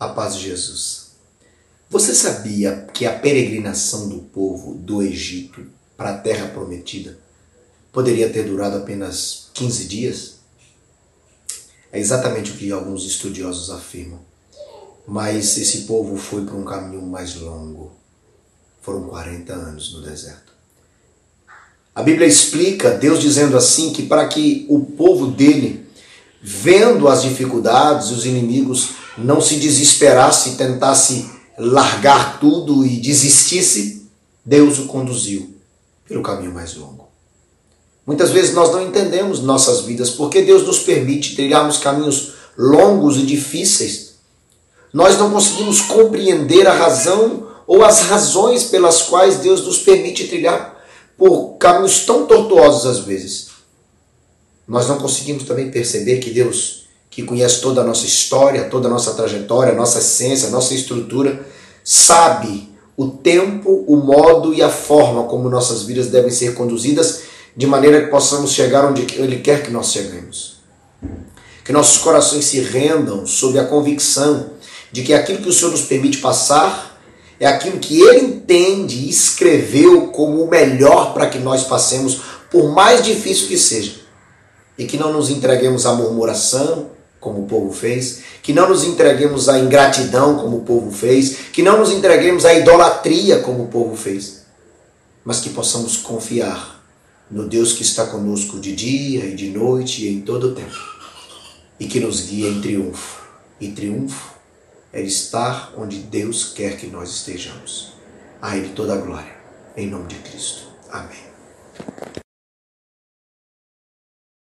A paz de Jesus. Você sabia que a peregrinação do povo do Egito para a terra prometida poderia ter durado apenas 15 dias? É exatamente o que alguns estudiosos afirmam. Mas esse povo foi para um caminho mais longo. Foram 40 anos no deserto. A Bíblia explica Deus dizendo assim que para que o povo dele, vendo as dificuldades, os inimigos, não se desesperasse, tentasse largar tudo e desistisse, Deus o conduziu pelo caminho mais longo. Muitas vezes nós não entendemos nossas vidas porque Deus nos permite trilharmos caminhos longos e difíceis. Nós não conseguimos compreender a razão ou as razões pelas quais Deus nos permite trilhar por caminhos tão tortuosos às vezes. Nós não conseguimos também perceber que Deus que conhece toda a nossa história, toda a nossa trajetória, nossa essência, nossa estrutura, sabe o tempo, o modo e a forma como nossas vidas devem ser conduzidas, de maneira que possamos chegar onde Ele quer que nós cheguemos. Que nossos corações se rendam sob a convicção de que aquilo que o Senhor nos permite passar é aquilo que Ele entende e escreveu como o melhor para que nós passemos, por mais difícil que seja. E que não nos entreguemos à murmuração, como o povo fez, que não nos entreguemos à ingratidão, como o povo fez, que não nos entreguemos à idolatria, como o povo fez, mas que possamos confiar no Deus que está conosco de dia e de noite e em todo o tempo, e que nos guia em triunfo. E triunfo é estar onde Deus quer que nós estejamos. A Ele toda a glória, em nome de Cristo. Amém.